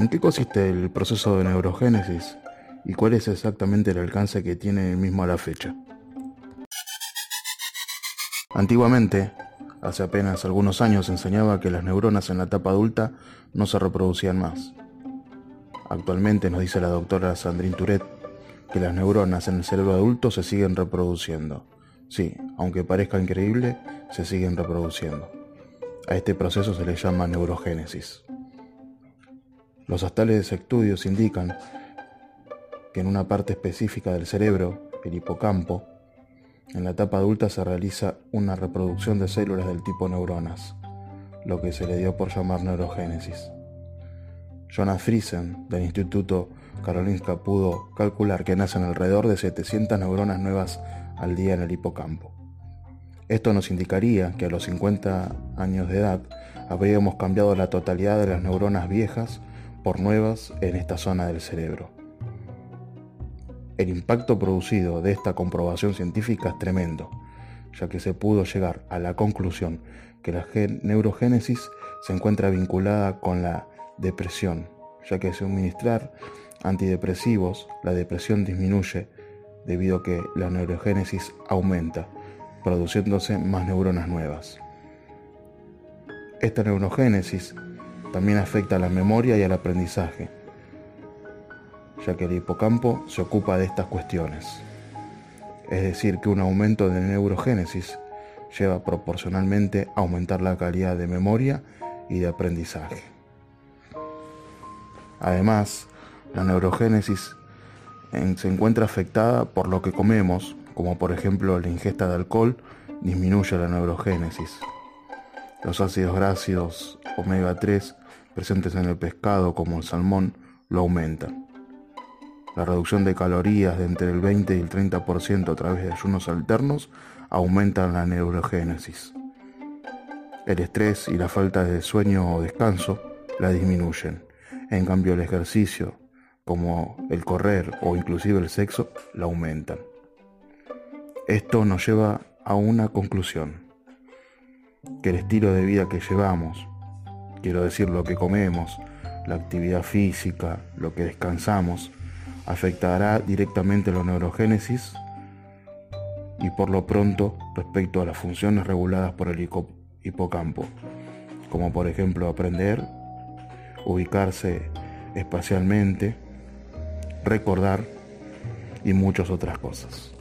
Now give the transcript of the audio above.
¿En qué consiste el proceso de neurogénesis y cuál es exactamente el alcance que tiene el mismo a la fecha? Antiguamente, hace apenas algunos años, se enseñaba que las neuronas en la etapa adulta no se reproducían más. Actualmente nos dice la doctora Sandrine Tourette que las neuronas en el cerebro adulto se siguen reproduciendo. Sí, aunque parezca increíble, se siguen reproduciendo. A este proceso se le llama neurogénesis. Los actuales estudios indican que en una parte específica del cerebro, el hipocampo, en la etapa adulta se realiza una reproducción de células del tipo neuronas, lo que se le dio por llamar neurogénesis. Jonas Friesen, del Instituto Karolinska, pudo calcular que nacen alrededor de 700 neuronas nuevas al día en el hipocampo. Esto nos indicaría que a los 50 años de edad habríamos cambiado la totalidad de las neuronas viejas por nuevas en esta zona del cerebro. El impacto producido de esta comprobación científica es tremendo, ya que se pudo llegar a la conclusión que la neurogénesis se encuentra vinculada con la depresión, ya que suministrar antidepresivos, la depresión disminuye debido a que la neurogénesis aumenta, produciéndose más neuronas nuevas. Esta neurogénesis también afecta a la memoria y al aprendizaje, ya que el hipocampo se ocupa de estas cuestiones. Es decir, que un aumento de neurogénesis lleva proporcionalmente a aumentar la calidad de memoria y de aprendizaje. Además, la neurogénesis se encuentra afectada por lo que comemos, como por ejemplo la ingesta de alcohol, disminuye la neurogénesis. Los ácidos grasos omega 3 presentes en el pescado como el salmón lo aumentan. La reducción de calorías de entre el 20 y el 30% a través de ayunos alternos aumentan la neurogénesis. El estrés y la falta de sueño o descanso la disminuyen. En cambio el ejercicio, como el correr o inclusive el sexo, la aumentan. Esto nos lleva a una conclusión, que el estilo de vida que llevamos, quiero decir lo que comemos, la actividad física, lo que descansamos, afectará directamente la neurogénesis y por lo pronto respecto a las funciones reguladas por el hipocampo, como por ejemplo aprender, ubicarse espacialmente, recordar y muchas otras cosas.